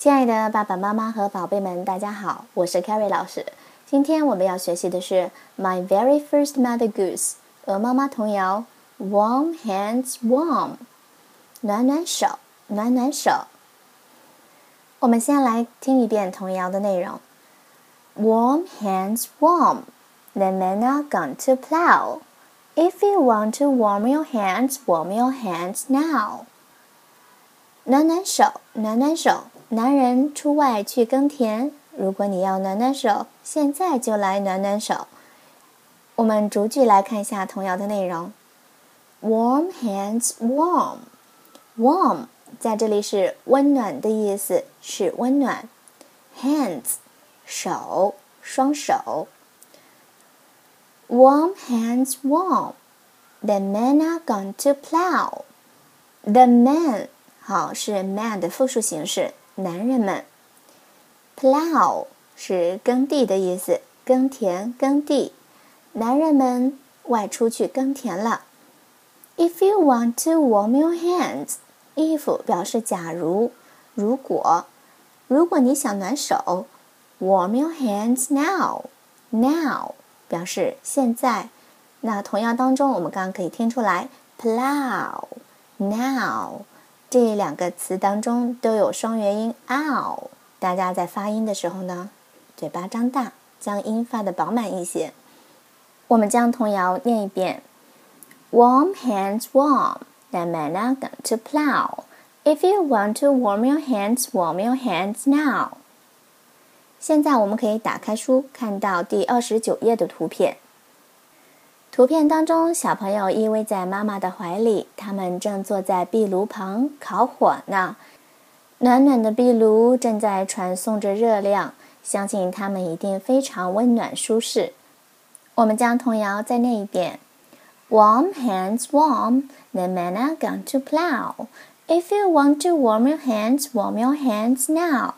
亲爱的爸爸妈妈和宝贝们，大家好，我是 Carrie 老师。今天我们要学习的是《My Very First Mother Goose》鹅妈妈童谣：Warm hands warm，暖暖手，暖暖手。我们先来听一遍童谣的内容：Warm hands warm, the men are gone to plow. If you want to warm your hands, warm your hands now. 暖暖手，暖暖手。男人出外去耕田，如果你要暖暖手，现在就来暖暖手。我们逐句来看一下童谣的内容。Warm hands, warm, warm，在这里是温暖的意思，是温暖。Hands，手，双手。Warm hands, warm. The men are gone to plow. The men， 好，是 man 的复数形式。男人们，plow 是耕地的意思，耕田、耕地。男人们外出去耕田了。If you want to warm your hands，if 表示假如、如果，如果你想暖手，warm your hands now，now 表示现在。那同样当中，我们刚刚可以听出来，plow，now。这两个词当中都有双元音 ow，大家在发音的时候呢，嘴巴张大，将音发的饱满一些。我们将童谣念一遍：Warm hands warm, the men are gone to plow. If you want to warm your hands, warm your hands now. 现在我们可以打开书，看到第二十九页的图片。图片当中，小朋友依偎在妈妈的怀里，他们正坐在壁炉旁烤火呢。暖暖的壁炉正在传送着热量，相信他们一定非常温暖舒适。我们将童谣再念一遍：Warm hands warm, the man are gone to plow. If you want to warm your hands, warm your hands now.